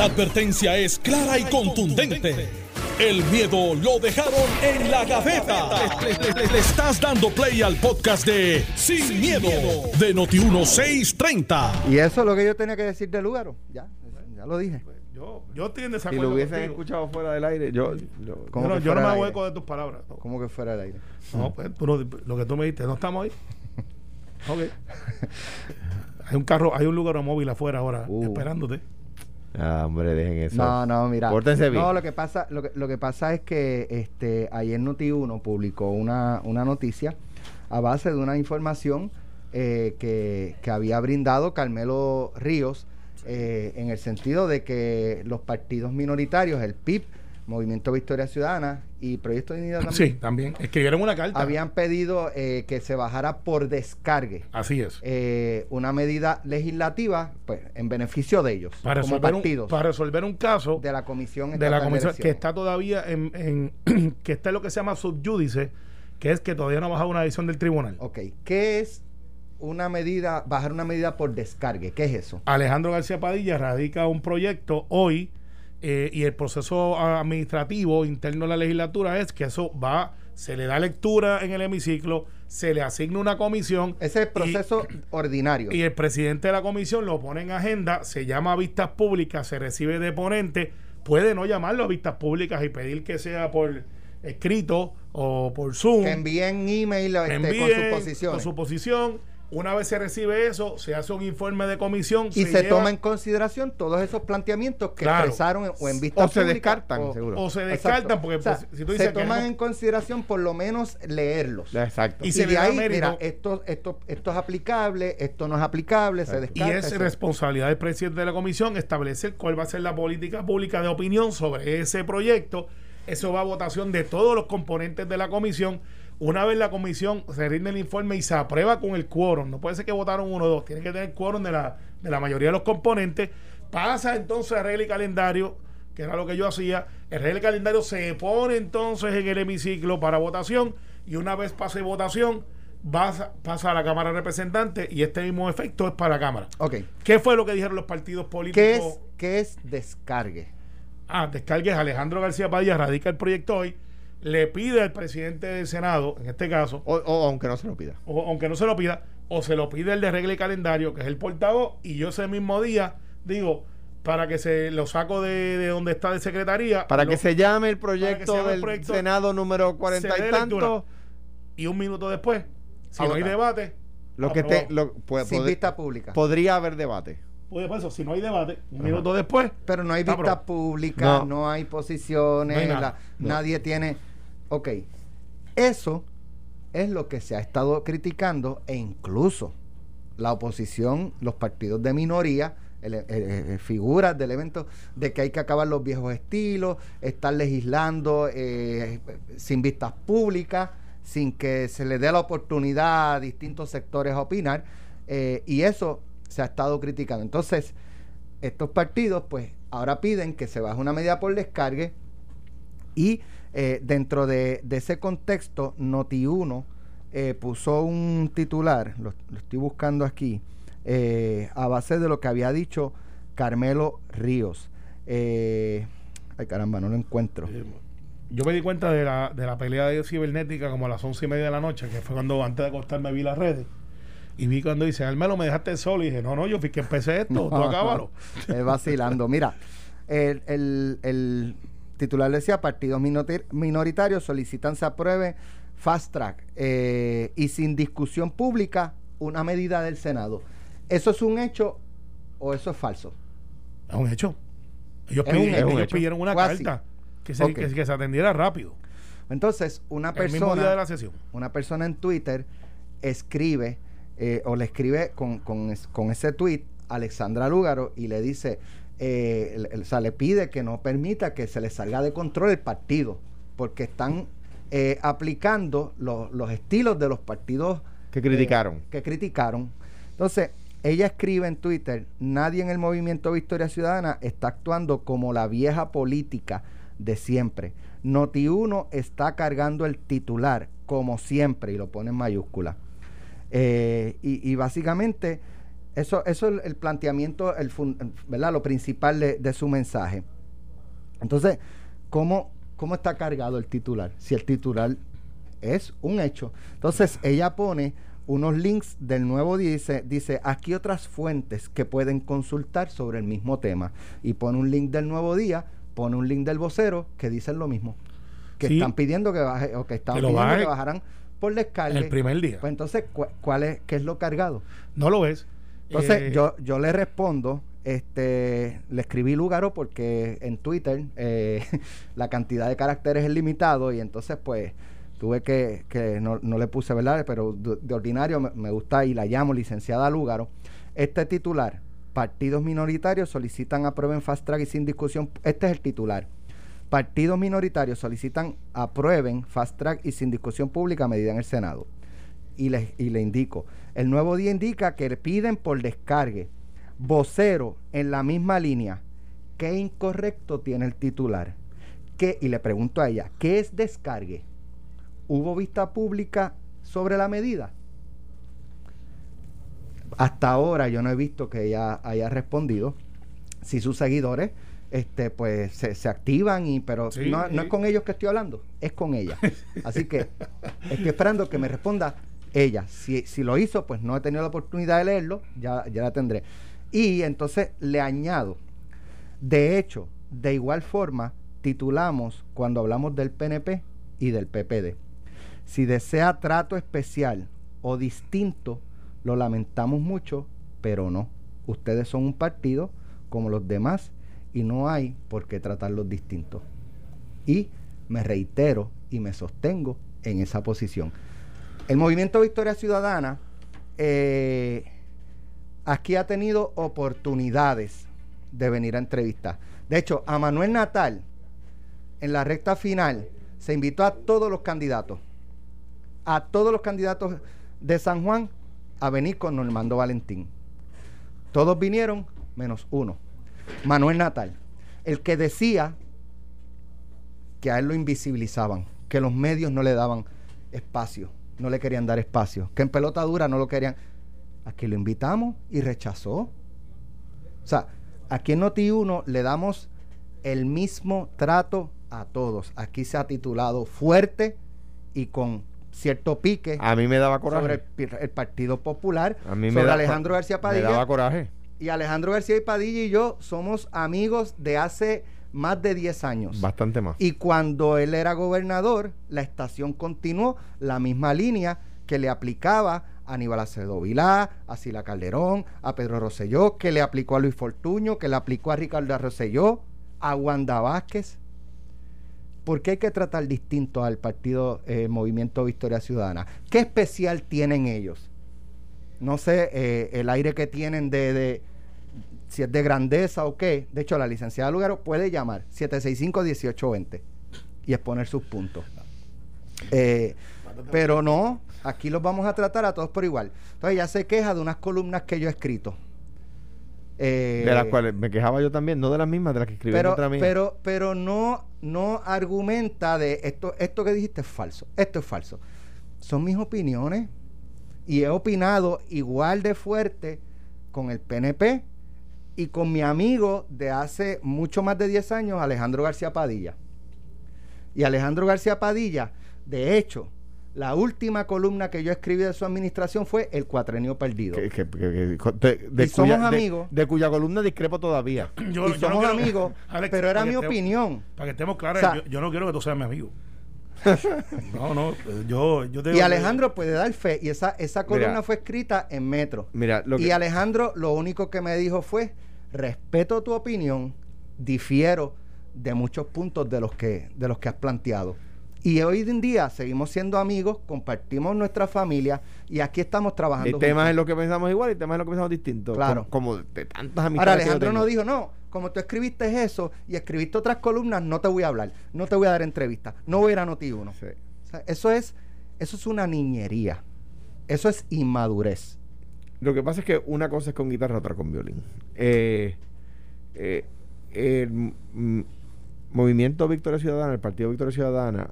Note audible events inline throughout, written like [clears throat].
La advertencia es clara y contundente. El miedo lo dejaron en la gaveta. Le, le- le estás dando play al podcast de Sin, miedo, de Noti1630. Y eso es lo que yo tenía que decir de Lugaro. Ya, ya lo dije. Yo, yo estoy en Si lo hubiesen contigo. escuchado fuera del aire, yo. yo- ¿Cómo Yo no, yo no me hago eco de tus palabras. No, ¿Cómo que fuera del aire? No, pues tú lo que tú me dijiste, no estamos ahí. [laughs] Ok. hay un carro, hay un lugar móvil afuera ahora Uh. esperándote. Ah, hombre, dejen eso. No, no, mira. Pórtense bien. No, lo que pasa, lo que, lo que pasa es que este ayer Noti1 publicó una, una noticia a base de una información eh, que, que había brindado Carmelo Ríos eh, en el sentido de que los partidos minoritarios, el PIB, Movimiento Victoria Ciudadana y Proyecto de Unidad también, Sí, también. Escribieron una carta. habían pedido eh, que se bajara por descargue Así es. eh, una medida legislativa pues en beneficio de ellos Para como resolver, un, para resolver un caso de la comisión de la comisión que Elecciones. está todavía en, en- [clears throat] que está en lo que se llama subjudice, que es que todavía no ha bajado una decisión del tribunal. Ok, ¿qué es una medida, bajar una medida por descargue? ¿Qué es eso? Alejandro García Padilla radica un proyecto hoy eh, y el proceso administrativo interno de la legislatura es que eso va, se le da lectura en el hemiciclo, se le asigna una comisión Ese es el proceso [clears throat] ordinario. y el presidente de la comisión lo pone en agenda, se llama a vistas públicas, se recibe de ponente, puede no llamarlo a vistas públicas y pedir que sea por escrito o por Zoom. que envíen email este, con sus posiciones. con su posición. Una vez se recibe eso, se hace un informe de comisión. y se, lleva- toma en consideración todos esos planteamientos que Claro. expresaron en- o en vista O se descartan, o, seguro. O se Exacto. descartan, porque O sea, pues, si tú se dices que toman no- en consideración por lo menos leerlos. Exacto. Y Y, se de ahí, mérito. mira, esto, esto, esto es aplicable, esto no es aplicable, se Exacto. Y descarta. es responsabilidad del presidente de la comisión establecer cuál va a ser la política pública de opinión sobre ese proyecto. Eso va a votación de todos los componentes de la comisión. Una vez la comisión se rinde el informe y se aprueba con el quórum, no puede ser que votaron uno o dos, tiene que tener quórum de la, de la mayoría de los componentes. Pasa entonces a regla y calendario, que era lo que yo hacía. El regla y calendario se pone entonces en el hemiciclo para votación y una vez pase votación, pasa, pasa a la Cámara de Representantes y este mismo efecto es para la Cámara. Ok. ¿Qué fue lo que dijeron los partidos políticos? ¿Qué es, ¿Qué es descargue? Ah, descargues Alejandro García Padilla, radica el proyecto hoy, le pide al presidente del Senado, en este caso, O, o aunque no se lo pida. o, aunque no se lo pida, o se lo pide el de regla y calendario, que es el portavoz, y yo ese mismo día digo, para que se lo saco de, de donde está de secretaría. Para lo- que se llame el proyecto llame el del proyecto, Senado número se cuarenta y lectura. tanto. Y un minuto después, si no hay debate, Lo que te, lo, pues, Sin pod- vista pública. podría haber debate. Pues después eso, si no hay debate, un minuto después, Pero no hay vista aprobado. pública, No. no, hay posiciones, No hay nada. la- No. nadie tiene... Ok, eso es lo que se ha estado criticando e incluso la oposición, los partidos de minoría, el- el- el- figuras del evento de que hay que acabar los viejos estilos, estar legislando eh, sin vistas públicas, sin que se le dé la oportunidad a distintos sectores a opinar, eh, y eso se ha estado criticando. Entonces, estos partidos, pues, ahora piden que se baje una medida por descargue y eh, dentro de, de ese contexto, Noti1 eh, puso un titular, lo, lo estoy buscando aquí, eh, a base de lo que había dicho Carmelo Ríos. Ay, caramba, no lo encuentro. Yo me di cuenta de la, de la pelea de cibernética como a las once y media de la noche, que fue cuando antes de acostarme vi las redes. Y vi cuando dice, Almelo, me dejaste solo. Y dije, no, no, yo fui que empecé esto, tú [laughs] acábalo. Es vacilando. Mira, el, el- el titular decía, partidos minoritarios solicitan se apruebe fast track eh, y sin discusión pública una medida del Senado. ¿Eso es un hecho o eso es falso? Es un hecho. Ellos, un pidieron, hecho. ellos hecho. pidieron una Fue carta que se, Ok. que, que se atendiera rápido. Entonces, una día de persona, la sesión. una persona en Twitter escribe eh, o le escribe con, con, con ese tweet a Alexandra Lúgaro y le dice, eh, el- el- o sea, le pide que no permita que se le salga de control el partido, porque están eh, aplicando los, los estilos de los partidos Que criticaron. eh, que criticaron. Entonces, ella escribe en Twitter, nadie en el movimiento Victoria Ciudadana está actuando como la vieja política de siempre. Noti1 está cargando el titular, como siempre, y lo pone en mayúscula. Eh, y, y básicamente Eso, eso es el, planteamiento, el fun- ¿verdad? Lo principal de, de su mensaje. Entonces, ¿cómo, ¿cómo está cargado el titular? Si el titular es un hecho. Entonces, ella pone unos links del nuevo día y dice, dice, aquí otras fuentes que pueden consultar sobre el mismo tema. Y pone un link del nuevo día, pone un link del vocero que dicen lo mismo. Que Sí. están pidiendo que baje, o que están Que pidiendo que bajaran por descargue. El primer día. Pues entonces, cu- ¿cuál es, qué es lo cargado? No lo ves. Entonces, Eh, yo, yo le respondo, este, le escribí Lugaro porque en Twitter eh, [laughs] la cantidad de caracteres es limitado y entonces pues tuve que, que no, no le puse verdad, pero de, de ordinario me, me gusta y la llamo licenciada Lugaro. Este titular, partidos minoritarios solicitan aprueben fast track y sin discusión, este es el titular. Partidos minoritarios solicitan aprueben fast track y sin discusión pública medida en el Senado y le, y le indico. El nuevo día indica que le piden por descargue. Vocero en la misma línea. ¿Qué incorrecto tiene el titular? ¿Qué? Y le pregunto a ella, ¿qué es descargue? ¿Hubo vista pública sobre la medida? Hasta ahora yo no he visto que ella haya respondido. Si sus seguidores este pues se, se activan y pero Sí, no, no es con ellos que estoy hablando, es con ella. [laughs] Así que estoy esperando que me responda ella. Si, si lo hizo, pues no he tenido la oportunidad de leerlo, ya, ya la tendré. Y entonces le añado, de hecho, de igual forma, titulamos cuando hablamos del PNP y del PPD. Si desea trato especial o distinto, lo lamentamos mucho, pero no. Ustedes son un partido como los demás y no hay por qué tratarlos distintos. Y me reitero y me sostengo en esa posición. El movimiento Victoria Ciudadana eh, aquí ha tenido oportunidades de venir a entrevistar. De hecho, a Manuel Natal, en la recta final, se invitó a todos los candidatos, a todos los candidatos de San Juan, a venir con Normando Valentín. Todos vinieron, menos uno, Manuel Natal, el que decía que a él lo invisibilizaban, que los medios no le daban espacio, no le querían dar espacio, que en pelota dura no lo querían. Aquí lo invitamos y rechazó. O sea, aquí en Noti1 le damos el mismo trato a todos. Aquí se ha titulado fuerte y con cierto pique A mí me daba coraje. sobre el, Partido Popular, a mí me sobre da- Alejandro García Me Padilla. daba coraje. Y Alejandro García y Padilla y yo somos amigos de hace más de 10 años. Bastante más. Y cuando él era gobernador, la estación continuó la misma línea que le aplicaba a Aníbal Acevedo Vilá, a Sila Calderón, a Pedro Rosselló, que le aplicó a Luis Fortuño, que le aplicó a Ricardo Rosselló, a Wanda Vázquez. ¿Por qué hay que tratar distinto al partido eh, Movimiento Victoria Ciudadana? ¿Qué especial tienen ellos? No sé, eh, el aire que tienen de, de- si es de grandeza o qué. De hecho, la licenciada Lugaro puede llamar 765-1820 y exponer sus puntos. Eh, pero no, aquí los vamos a tratar a todos por igual. Entonces, ella se queja de unas columnas que yo he escrito. Eh, de las cuales me quejaba yo también, no de las mismas, de las que escribí pero, contra mí. pero, pero no, no argumenta de esto, esto que dijiste es falso, esto es falso. Son mis opiniones y he opinado igual de fuerte con el PNP y con mi amigo de hace mucho más de 10 años, Alejandro García Padilla. Y Alejandro García Padilla, de hecho, la última columna que yo escribí de su administración fue El Cuatrenio Perdido. que, que- que- que- de, de Y somos cuya, amigos. De, cuya columna discrepo todavía. [clears throat] yo- y yo no somos quiero- amigos, [laughs] Alex, pero era mi estemos- opinión. Para que estemos claros, O sea- yo, yo no quiero que tú seas mi amigo. [laughs] no, no, yo, yo te Y Alejandro puede dar fe. Y esa, esa columna Mira. fue escrita en Metro. Mira, lo y Alejandro lo único que me dijo fue, respeto tu opinión, difiero de muchos puntos de los que, de los que has planteado. Y hoy en día seguimos siendo amigos, compartimos nuestra familia y aquí estamos trabajando. temas juntos. en los que pensamos igual y temas en los que pensamos distintos. Claro. Como, como de tantas amistades. Ahora Alejandro tengo. no dijo, no, como tú escribiste eso y escribiste otras columnas, no te voy a hablar, no te voy a dar entrevistas, no voy a ir a Noti1. Sí. O sea, eso es, eso es una niñería. Eso es inmadurez. Lo que pasa es que una cosa es con guitarra, otra con violín. Eh, eh, el movimiento Victoria Ciudadana, el Partido Victoria Ciudadana,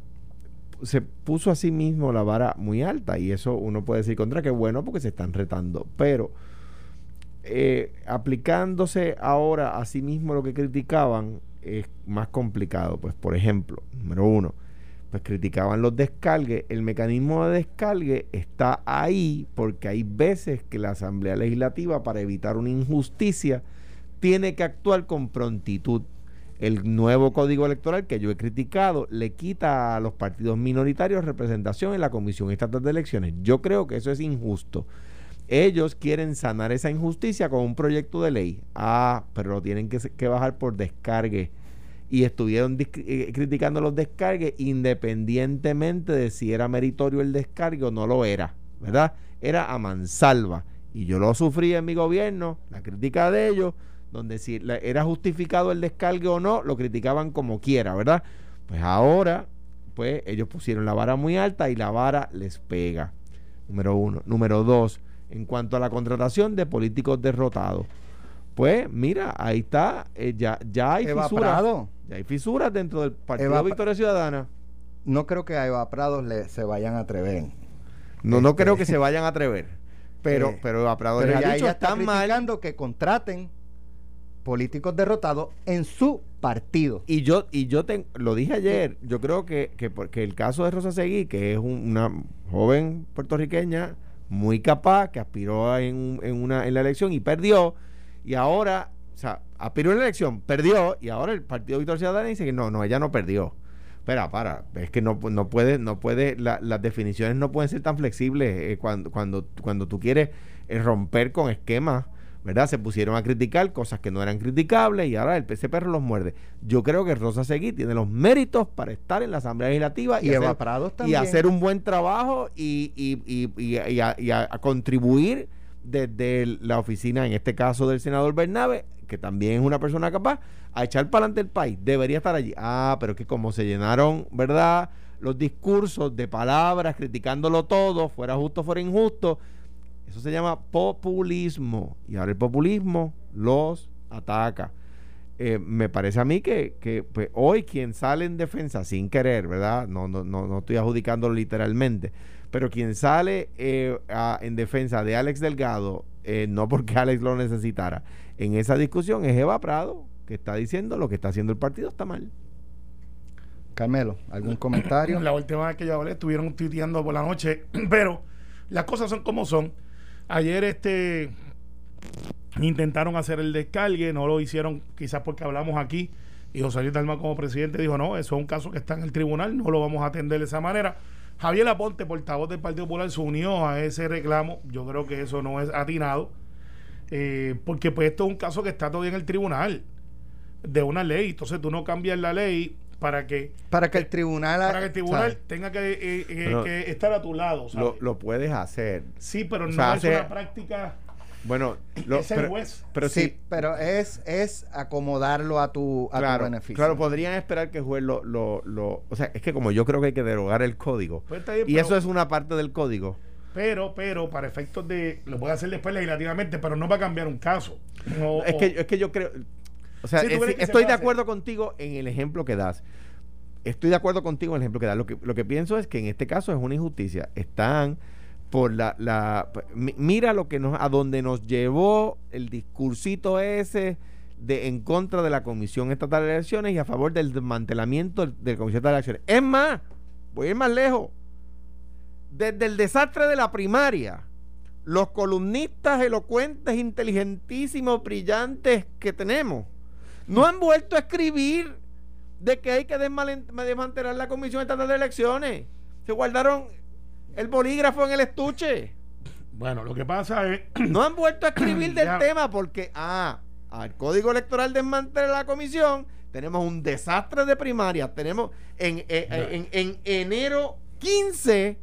se puso a sí mismo la vara muy alta y eso uno puede decir contra que bueno porque se están retando. Pero eh, aplicándose ahora a sí mismo lo que criticaban es más complicado. Pues, por ejemplo, número uno, pues criticaban los descargues. El mecanismo de descargue está ahí porque hay veces que la Asamblea Legislativa, para evitar una injusticia, tiene que actuar con prontitud. El nuevo código electoral que yo he criticado le quita a los partidos minoritarios representación en la Comisión Estatal de Elecciones. Yo creo que eso es injusto. Ellos quieren sanar esa injusticia con un proyecto de ley. Ah, pero lo tienen que, que bajar por descargue y estuvieron eh, criticando los descargues independientemente de si era meritorio el descargue o no lo era, ¿verdad? Era a mansalva. Y yo lo sufrí en mi gobierno, la crítica de ellos, donde si era justificado el descargue o no, lo criticaban como quiera, ¿verdad? Pues ahora, pues ellos pusieron la vara muy alta y la vara les pega. Número uno. Número dos, en cuanto a la contratación de políticos derrotados. Pues mira, ahí está, eh, ya, ya hay fisuras. Ya hay fisuras dentro del Partido Victoria Ciudadana. No creo que a Eva Prados le, se vayan a atrever. No, no creo que se vayan a atrever. Pero, eh, pero Eva Prados ya, ha dicho, está criticando que contraten políticos derrotados en su partido. Y yo, y yo te, lo dije ayer, yo creo que, que porque el caso de Rosa Seguí, que es una joven puertorriqueña muy capaz, que aspiró en, en, una, en la elección y perdió, y ahora, o sea, aspiró en la elección, perdió, y ahora el Partido Victoria Ciudadana dice que no, no, ella no perdió. Espera, para, es que no, no puede, no puede, las definiciones no pueden ser tan flexibles eh, cuando, cuando, cuando tú quieres eh, romper con esquemas. ¿verdad? Se pusieron a criticar cosas que no eran criticables y ahora el PC perro los muerde. Yo creo que Rosa Seguí tiene los méritos para estar en la Asamblea Legislativa y, hacer, y hacer un buen trabajo y, y, y a, contribuir desde la oficina, en este caso del senador Bernabe, que también es una persona capaz, a echar para adelante el país. Debería estar allí. Ah, pero es que como se llenaron, ¿verdad? Los discursos de palabras criticándolo todo, fuera justo, fuera injusto. Eso se llama populismo. Y ahora el populismo los ataca. Eh, me parece a mí que, que pues, hoy quien sale en defensa sin querer, ¿verdad? No, no, no, no estoy adjudicándolo literalmente pero quien sale eh, en defensa de Alex Delgado, eh, no porque [laughs] Alex lo necesitara, en esa discusión es Eva Prado, que está diciendo lo que está haciendo el partido está mal. Carmelo, ¿algún [clears throat] comentario? La última vez que yo hablé estuvieron tuiteando por la noche, [clears throat] pero las cosas son como son. Ayer este intentaron hacer el descargue, no lo hicieron quizás porque hablamos aquí y José Luis Dalma como presidente dijo, no, eso es un caso que está en el tribunal, no lo vamos a atender de esa manera Javier Aponte, portavoz del Partido Popular, se unió a ese reclamo. Yo creo que eso no es atinado. Eh, porque pues esto es un caso que está todavía en el tribunal de una ley. Entonces tú no cambias la ley para que para que el tribunal para que el tribunal tenga eh, eh, que, estar a tu lado Lo, puedes hacer sí pero no es una práctica bueno, lo, pero, pero, sí, pero es, es acomodarlo a tu, a claro, beneficio. Claro, podrían esperar que el juez lo, lo, lo, O sea, es que como yo creo que hay que derogar el código. Pues y eso es una parte del código. Pero, pero, para efectos de. Lo puede hacer después legislativamente, pero no va a cambiar un caso. es, que, es que yo creo. O sea, estoy de acuerdo contigo en el ejemplo que das. Estoy de acuerdo contigo en el ejemplo que das. Lo que, lo que pienso es que en este caso es una injusticia. Están por la, la mira lo que nos a donde nos llevó el discursito ese de en contra de la Comisión Estatal de Elecciones y a favor del desmantelamiento de la Comisión Estatal de Elecciones. Es más, voy a ir más lejos. Desde el desastre de la primaria, los columnistas elocuentes, inteligentísimos, brillantes que tenemos, no han vuelto a escribir de que hay que desmantelar la Comisión Estatal de Elecciones. Se guardaron el bolígrafo en el estuche. Bueno, lo que pasa es. [clears throat] No han vuelto a escribir del tema porque, ah, al código electoral desmantela la comisión, tenemos un desastre de primaria. Tenemos en, eh, eh, en, enero 15,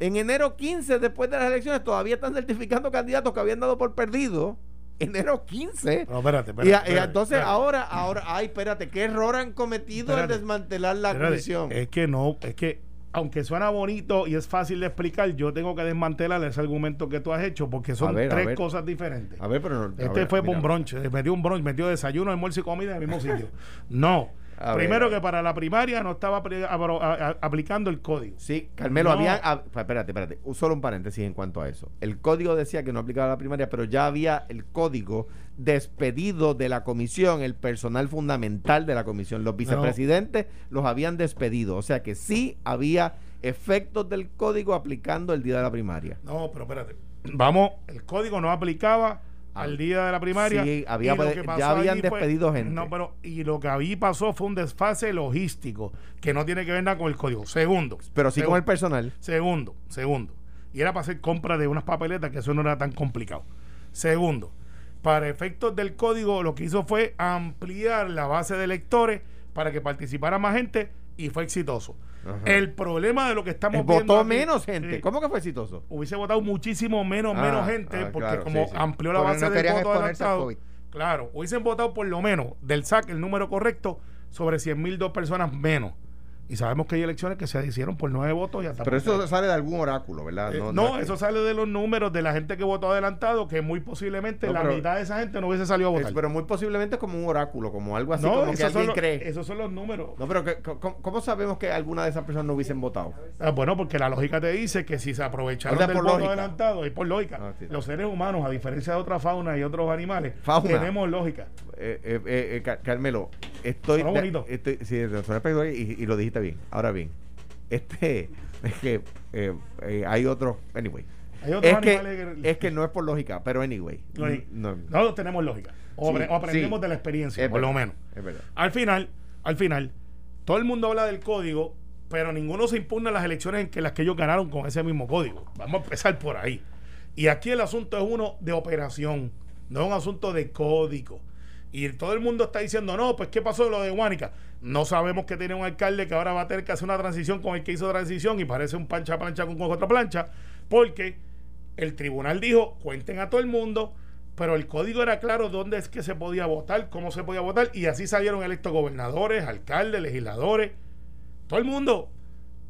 en enero 15, después de las elecciones, todavía están certificando candidatos que habían dado por perdido. Enero 15. No, espérate, espérate, y, entonces ahora, ahora, ay, espérate, ¿qué error han cometido al desmantelar la comisión? Es que no, es que aunque suena bonito y es fácil de explicar, yo tengo que desmantelar ese argumento que tú has hecho porque son tres cosas diferentes. A ver, pero Este fue un brunch, metió un brunch, metió desayuno, almuerzo y comida en el mismo sitio. [laughs] No. A Primero a ver. que para la primaria no estaba a- a- aplicando el código. Sí, Carmelo, No. había. ah, espérate, espérate. Solo un paréntesis en cuanto a eso. El código decía que no aplicaba a la primaria, pero ya había el código despedido de la comisión, el personal fundamental de la comisión. Los vicepresidentes los habían despedido. O sea que sí había efectos del código aplicando el día de la primaria. No, pero espérate. Vamos, el código no aplicaba al día de la primaria. Sí, había ya habían allí fue- despedido gente. No, pero y lo que ahí pasó fue un desfase logístico que no tiene que ver nada con el código. Segundo. Pero sí con el personal. Segundo, segundo. Y era para hacer compra de unas papeletas, que eso no era tan complicado. Segundo, para efectos del código, lo que hizo fue ampliar la base de electores para que participara más gente y fue exitoso. Ajá. El problema de lo que estamos Eh, viendo. Votó menos gente. Sí. ¿Cómo que fue exitoso? hubiese votado muchísimo menos, Ah, menos gente, ah, porque claro, como sí, sí. amplió la Porque base no del voto adelantado. COVID. Claro, hubiesen votado por lo menos del SAC el número correcto sobre 100 mil dos personas menos. Y sabemos que hay elecciones que se hicieron por nueve votos y hasta Pero eso sale de algún oráculo, ¿verdad? Eh, no, no, que- eso sale de los números de la gente que votó adelantado, que muy posiblemente No, la mitad de esa gente no hubiese salido a es- votar. pero muy posiblemente es como un oráculo, como algo así, como que alguien los- cree. esos son los números. No, pero que- ¿cómo, cómo sabemos que alguna de esas personas no hubiesen votado? Ah, bueno, porque la lógica te dice que si se aprovecharon O sea, del por voto lógica. adelantado, es por lógica. Ah, sí. Los seres humanos, a diferencia de otra fauna y otros animales, Fauna. tenemos lógica. Eh, eh, Car- Carmelo, estoy, bonito. estoy sí, y, y lo dijiste bien. Ahora bien, este es que eh, eh, hay otros, anyway. Hay otros Es que, es que no es por lógica, pero anyway. Lógica. No, Nosotros tenemos lógica. O, Sí, aprendemos sí. de la experiencia, Es por lo menos. Es verdad. Al final, al final, todo el mundo habla del código, pero ninguno se impugna las elecciones en que las que ellos ganaron con ese mismo código. Vamos a empezar por ahí. Y aquí el asunto es uno de operación, no es un asunto de código. Y todo el mundo está diciendo, no, pues ¿qué pasó de lo de Guánica? No sabemos que tiene un alcalde que ahora va a tener que hacer una transición con el que hizo transición y parece un pancha plancha con otra plancha, porque el tribunal dijo, cuenten a todo el mundo, pero el código era claro dónde es que se podía votar, cómo se podía votar, y así salieron electos gobernadores, alcaldes, legisladores, todo el mundo.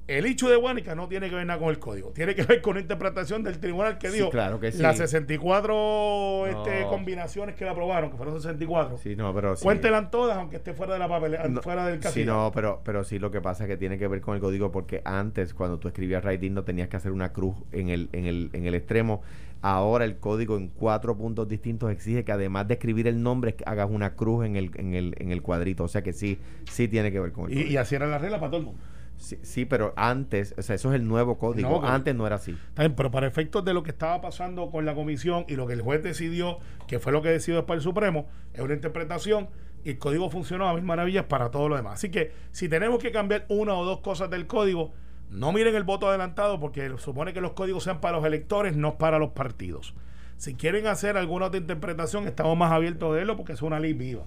El hecho de Guánica no tiene que ver nada con el código, tiene que ver con la interpretación del tribunal que Sí, dijo claro que sí. las 64 este, No. combinaciones que le aprobaron, que fueron 64. Sí, no, pero sí. Cuéntelas todas, aunque esté fuera de la No, fuera del Sí, casino. no, pero, pero sí lo que pasa es que tiene que ver con el código porque antes cuando tú escribías writing no tenías que hacer una cruz en el, en el, en el extremo. Ahora el código en cuatro puntos distintos exige que además de escribir el nombre hagas una cruz en el, en el, en el cuadrito. O sea que sí, sí tiene que ver con el Y, código. y así era la regla para todo el mundo. Sí, sí, pero antes, o sea, eso es el nuevo código. No, antes no era así. Está bien, pero para efectos de lo que estaba pasando con la comisión y lo que el juez decidió, que fue lo que decidió después el Supremo, es una interpretación y el código funcionó a mil maravillas para todo lo demás. Así que si tenemos que cambiar una o dos cosas del código, no miren el voto adelantado porque supone que los códigos sean para los electores, no para los partidos. Si quieren hacer alguna otra interpretación, estamos más abiertos de verlo porque es una ley viva.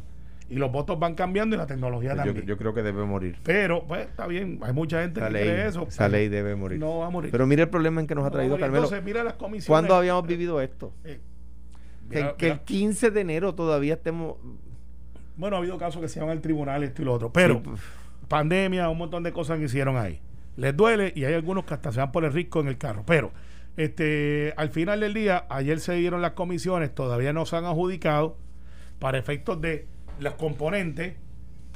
Y los votos van cambiando y la tecnología Yo, también. yo creo que debe morir. Pero, pues, está bien. Hay mucha gente Esa que ley, cree eso. esa ley debe morir. No va a morir. Pero mira el problema en que nos ha No traído morir. Carmelo. Entonces, mira las comisiones. ¿Cuándo habíamos vivido esto? Eh, Que, mira- que mira- el 15 de enero todavía estemos... bueno, ha habido casos que se van al tribunal, esto y lo otro. Pero, Sí, pues. pandemia, un montón de cosas que hicieron ahí. Les duele y hay algunos que hasta se van por el risco en el carro. Pero, este, al final del día, ayer se dieron las comisiones, todavía no se han adjudicado para efectos de los componentes.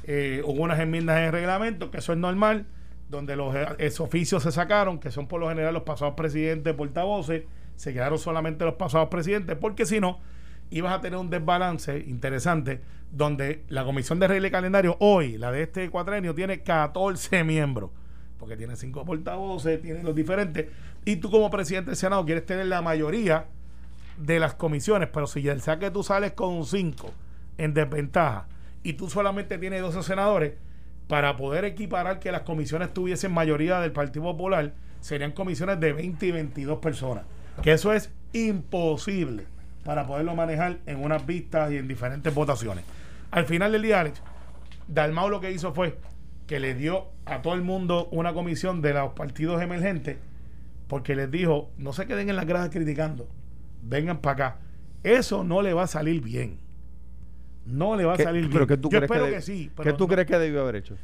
eh, hubo unas enmiendas en el reglamento, que eso es normal, donde los eh, esos oficios se sacaron, que son por lo general los pasados presidentes, portavoces, se quedaron solamente los pasados presidentes, porque si no, ibas a tener un desbalance interesante, donde la comisión de regla y calendario hoy, la de este cuatrenio, tiene 14 miembros, porque tiene cinco portavoces, tiene los diferentes, y tú como presidente del Senado quieres tener la mayoría de las comisiones, pero si el saque tú sales con 5 en desventaja y tú solamente tienes 12 senadores, para poder equiparar que las comisiones tuviesen mayoría del Partido Popular, serían comisiones de 20 y 22 personas. Que eso es imposible para poderlo manejar en unas vistas y en diferentes votaciones. Al final del día, Alex, Dalmau lo que hizo fue que le dio a todo el mundo una comisión de los partidos emergentes porque les dijo, no se queden en las gradas criticando, vengan para acá. Eso no le va a salir bien. No le va a ¿Qué- salir bien. pero ¿qué tú Yo crees espero que, sí. ¿Qué tú no- crees que debió haber hecho?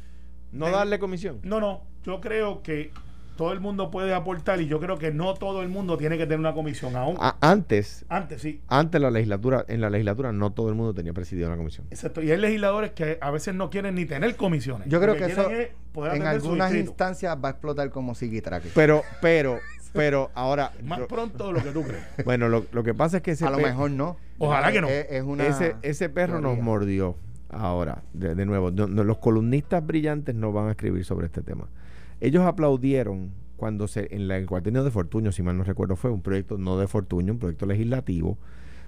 ¿No De- darle comisión? No, no. Yo creo que todo el mundo puede aportar y yo creo que no todo el mundo tiene que tener una comisión aún. A- antes, Antes sí. antes la legislatura, en la legislatura no todo el mundo tenía presidido una comisión. Exacto. Y hay legisladores que a veces no quieren ni tener comisiones. Yo creo que eso quieren es poder en algunas instancias va a explotar como psiquitraque. Pero, pero, [laughs] pero ahora, [laughs] Más lo- pronto de lo que tú crees. bueno, lo, lo que pasa es que ese A lo mejor no. Ojalá que no. Es, es una ese, ese perro nos mordió. Ahora, de, de nuevo, no- no, los columnistas brillantes no van a escribir sobre este tema. Ellos aplaudieron cuando se, en la, el cuatrienio de Fortuño, si mal no recuerdo, fue un proyecto no de Fortuño, un proyecto legislativo,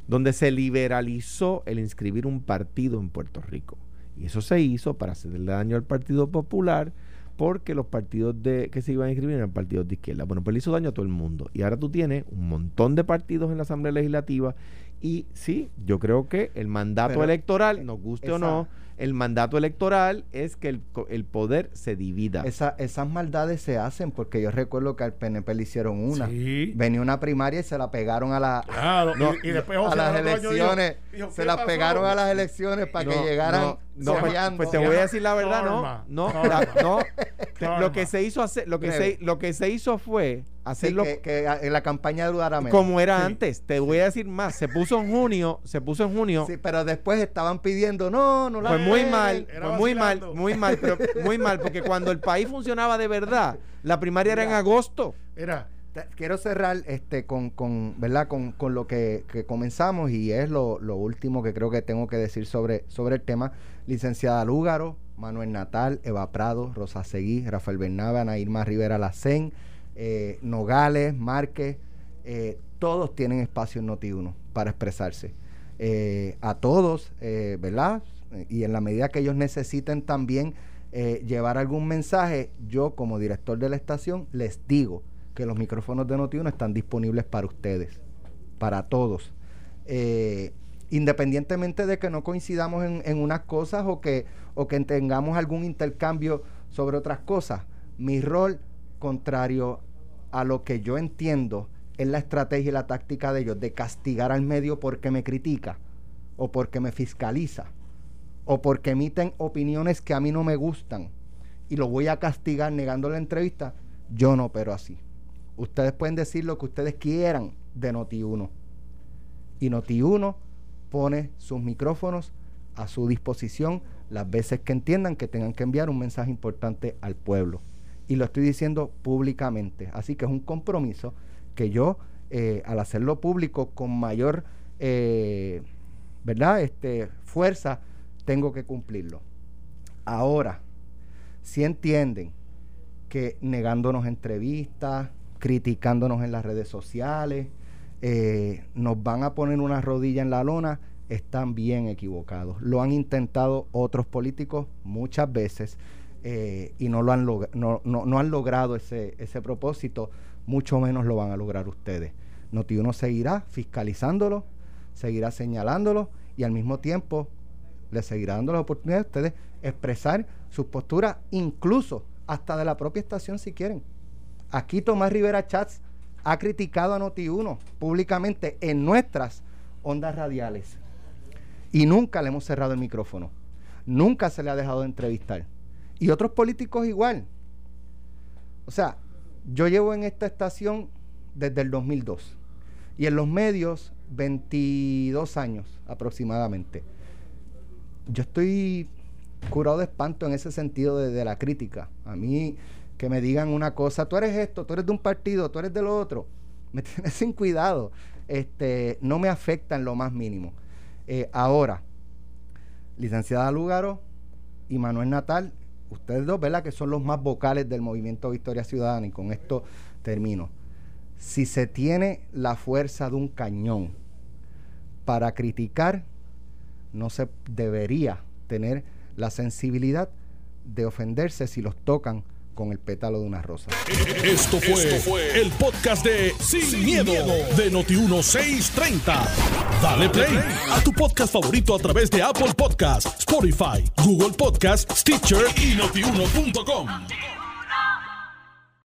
donde se liberalizó el inscribir un partido en Puerto Rico. Y eso se hizo para hacerle daño al Partido Popular, porque los partidos de, que se iban a inscribir eran partidos de izquierda. Bueno, pues le hizo daño a todo el mundo. Y ahora tú tienes un montón de partidos en la Asamblea Legislativa. Y sí, yo creo que el mandato Pero, electoral, nos guste o no, el mandato electoral es que el, co- el poder se divida. Esa- esas maldades se hacen porque yo recuerdo que al PNP le hicieron una. Sí. Venía una primaria y se la pegaron a, la, Claro. No, y, y después a José las dijo- elecciones. dijo, se ¿qué las pasó? pegaron a las elecciones para que No, llegaran no, no, pues, pues te voy a decir la verdad, norma. no, no, Norma. la- no. Te- Norma. lo que se hizo hacer, lo que se, lo que se hizo fue Sí, hacerlo que, que en la campaña durara menos. como era Sí. antes. Te voy a decir más. Se puso en junio, se puso en junio. Sí, pero después estaban pidiendo, no, no la Pues muy den". mal, pues muy mal, muy mal, pero [laughs] muy mal, porque cuando el país funcionaba de verdad, la primaria era en agosto. Era. Quiero cerrar este con, con ¿verdad? Con, con lo que, que comenzamos y es lo, lo último que creo que tengo que decir sobre, sobre el tema. Licenciada Lúgaro, Manuel Natal, Eva Prado, Rosa Seguí, Rafael Bernabe, Ana Irma Rivera Lacén, eh, Nogales, Márquez, eh, todos tienen espacio en Noti1 para expresarse. Eh, a todos, ¿verdad? Y en la medida que ellos necesiten también llevar algún mensaje, yo como director de la estación les digo que los micrófonos de Noti1 están disponibles para ustedes, para todos. Independientemente de que no coincidamos en, en unas cosas o que, o que tengamos algún intercambio sobre otras cosas, mi rol, contrario a lo que yo entiendo, es la estrategia y la táctica de ellos, de castigar al medio porque me critica, o porque me fiscaliza, o porque emiten opiniones que a mí no me gustan, y lo voy a castigar negando la entrevista, yo no pero así. Ustedes pueden decir lo que ustedes quieran de Noti1. Y Noti1 pone sus micrófonos a su disposición las veces que entiendan que tengan que enviar un mensaje importante al pueblo. Y lo estoy diciendo públicamente. Así que es un compromiso que yo, eh, al hacerlo público con mayor eh, ¿verdad? Este, fuerza, tengo que cumplirlo. Ahora, si entienden que negándonos entrevistas, criticándonos en las redes sociales, eh, nos van a poner una rodilla en la lona, están bien equivocados. Lo han intentado otros políticos muchas veces eh, y no, lo han no, no- no han logrado ese, ese propósito, mucho menos lo van a lograr ustedes. Noti1 seguirá fiscalizándolo, seguirá señalándolo y al mismo tiempo les seguirá dando la oportunidad a ustedes expresar sus posturas, incluso hasta de la propia estación si quieren. Aquí Tomás Rivera Chats ha criticado a Noti1 públicamente en nuestras ondas radiales. Y nunca le hemos cerrado el micrófono. Nunca se le ha dejado de entrevistar. Y otros políticos igual. O sea, yo llevo en esta estación desde el 2002. Y en los medios 22 años aproximadamente. Yo estoy curado de espanto en ese sentido de, la crítica. A mí que me digan una cosa, tú eres esto, tú eres de un partido, tú eres de lo otro, [laughs] me tienes sin cuidado. Este, no me afecta en lo más mínimo. Eh, ahora, licenciada Lugaro y Manuel Natal, ustedes dos, ¿verdad? Que son los más vocales del movimiento Victoria Ciudadana, y con esto termino. Si se tiene la fuerza de un cañón para criticar, no se debería tener la sensibilidad de ofenderse si los tocan con el pétalo de una rosa. Esto fue, el podcast de Sin, miedo, de Noti1630. Dale play a tu podcast favorito a través de Apple Podcasts, Spotify, Google Podcasts, Stitcher y notiuno.com.